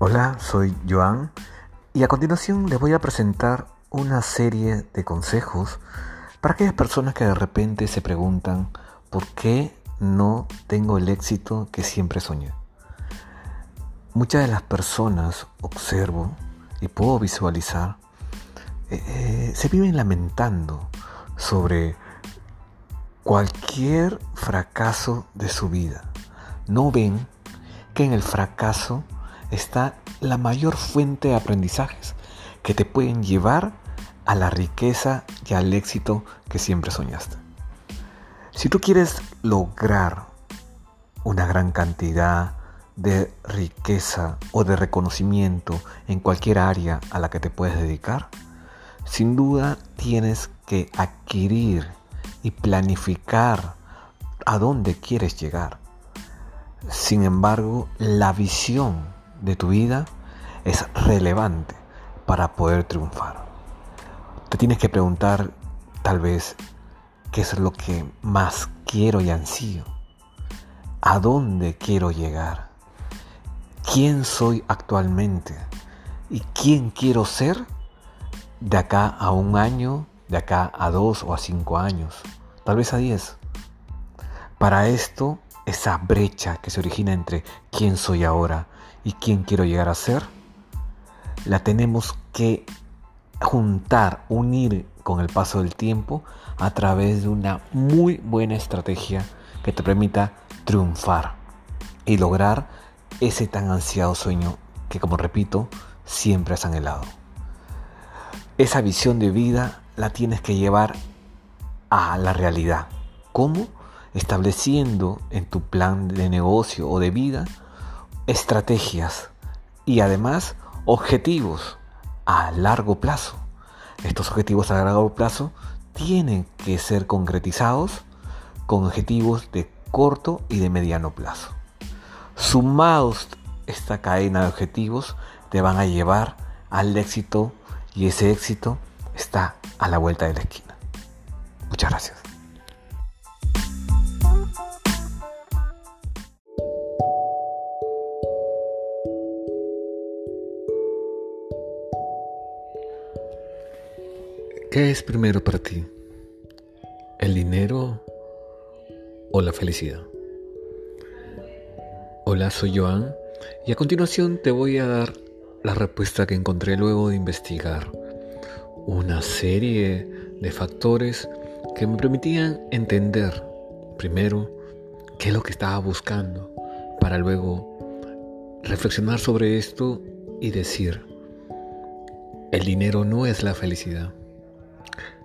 Hola, soy Joan y a continuación les voy a presentar una serie de consejos para aquellas personas que de repente se preguntan por qué no tengo el éxito que siempre soñé. Muchas de las personas observo y puedo visualizar eh, eh, se viven lamentando sobre cualquier fracaso de su vida. No ven que en el fracaso está la mayor fuente de aprendizajes que te pueden llevar a la riqueza y al éxito que siempre soñaste. Si tú quieres lograr una gran cantidad de riqueza o de reconocimiento en cualquier área a la que te puedes dedicar, sin duda tienes que adquirir y planificar a dónde quieres llegar. Sin embargo, la visión de tu vida es relevante para poder triunfar. Te tienes que preguntar tal vez qué es lo que más quiero y ansío. ¿A dónde quiero llegar? ¿Quién soy actualmente? ¿Y quién quiero ser de acá a un año, de acá a dos o a cinco años? Tal vez a diez. Para esto, esa brecha que se origina entre quién soy ahora y quién quiero llegar a ser, la tenemos que juntar, unir con el paso del tiempo a través de una muy buena estrategia que te permita triunfar y lograr ese tan ansiado sueño que, como repito, siempre has anhelado. Esa visión de vida la tienes que llevar a la realidad. ¿Cómo? Estableciendo en tu plan de negocio o de vida estrategias y además objetivos a largo plazo. Estos objetivos a largo plazo tienen que ser concretizados con objetivos de corto y de mediano plazo. Sumados esta cadena de objetivos te van a llevar al éxito y ese éxito está a la vuelta de la esquina. Muchas gracias. ¿Qué es primero para ti? ¿El dinero o la felicidad? Hola, soy Joan y a continuación te voy a dar la respuesta que encontré luego de investigar una serie de factores que me permitían entender primero qué es lo que estaba buscando para luego reflexionar sobre esto y decir, el dinero no es la felicidad.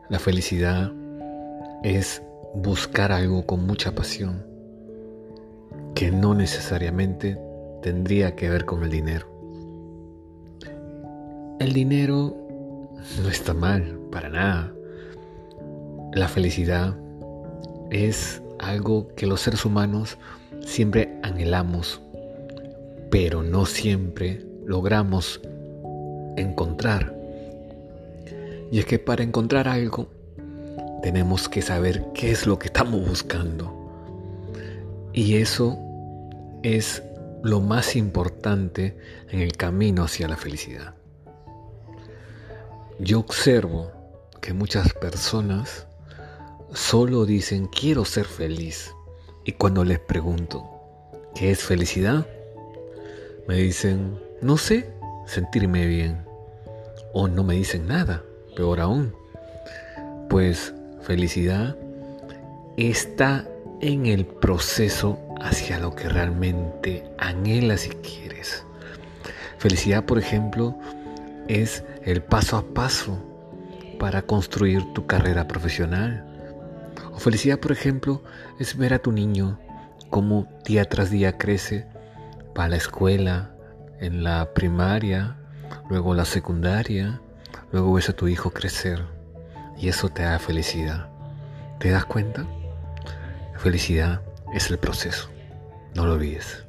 La felicidad es buscar algo con mucha pasión, que no necesariamente tendría que ver con el dinero. El dinero no está mal, para nada. La felicidad es algo que los seres humanos siempre anhelamos, pero no siempre logramos encontrar. Y es que para encontrar algo tenemos que saber qué es lo que estamos buscando. Y eso es lo más importante en el camino hacia la felicidad. Yo observo que muchas personas solo dicen quiero ser feliz. Y cuando les pregunto, ¿qué es felicidad? Me dicen, no sé, sentirme bien. O no me dicen nada peor aún. Pues felicidad está en el proceso hacia lo que realmente anhelas y quieres. Felicidad, por ejemplo, es el paso a paso para construir tu carrera profesional. O felicidad, por ejemplo, es ver a tu niño cómo día tras día crece para la escuela, en la primaria, luego la secundaria, Luego ves a tu hijo crecer y eso te da felicidad. ¿Te das cuenta? felicidad es el proceso. No lo olvides.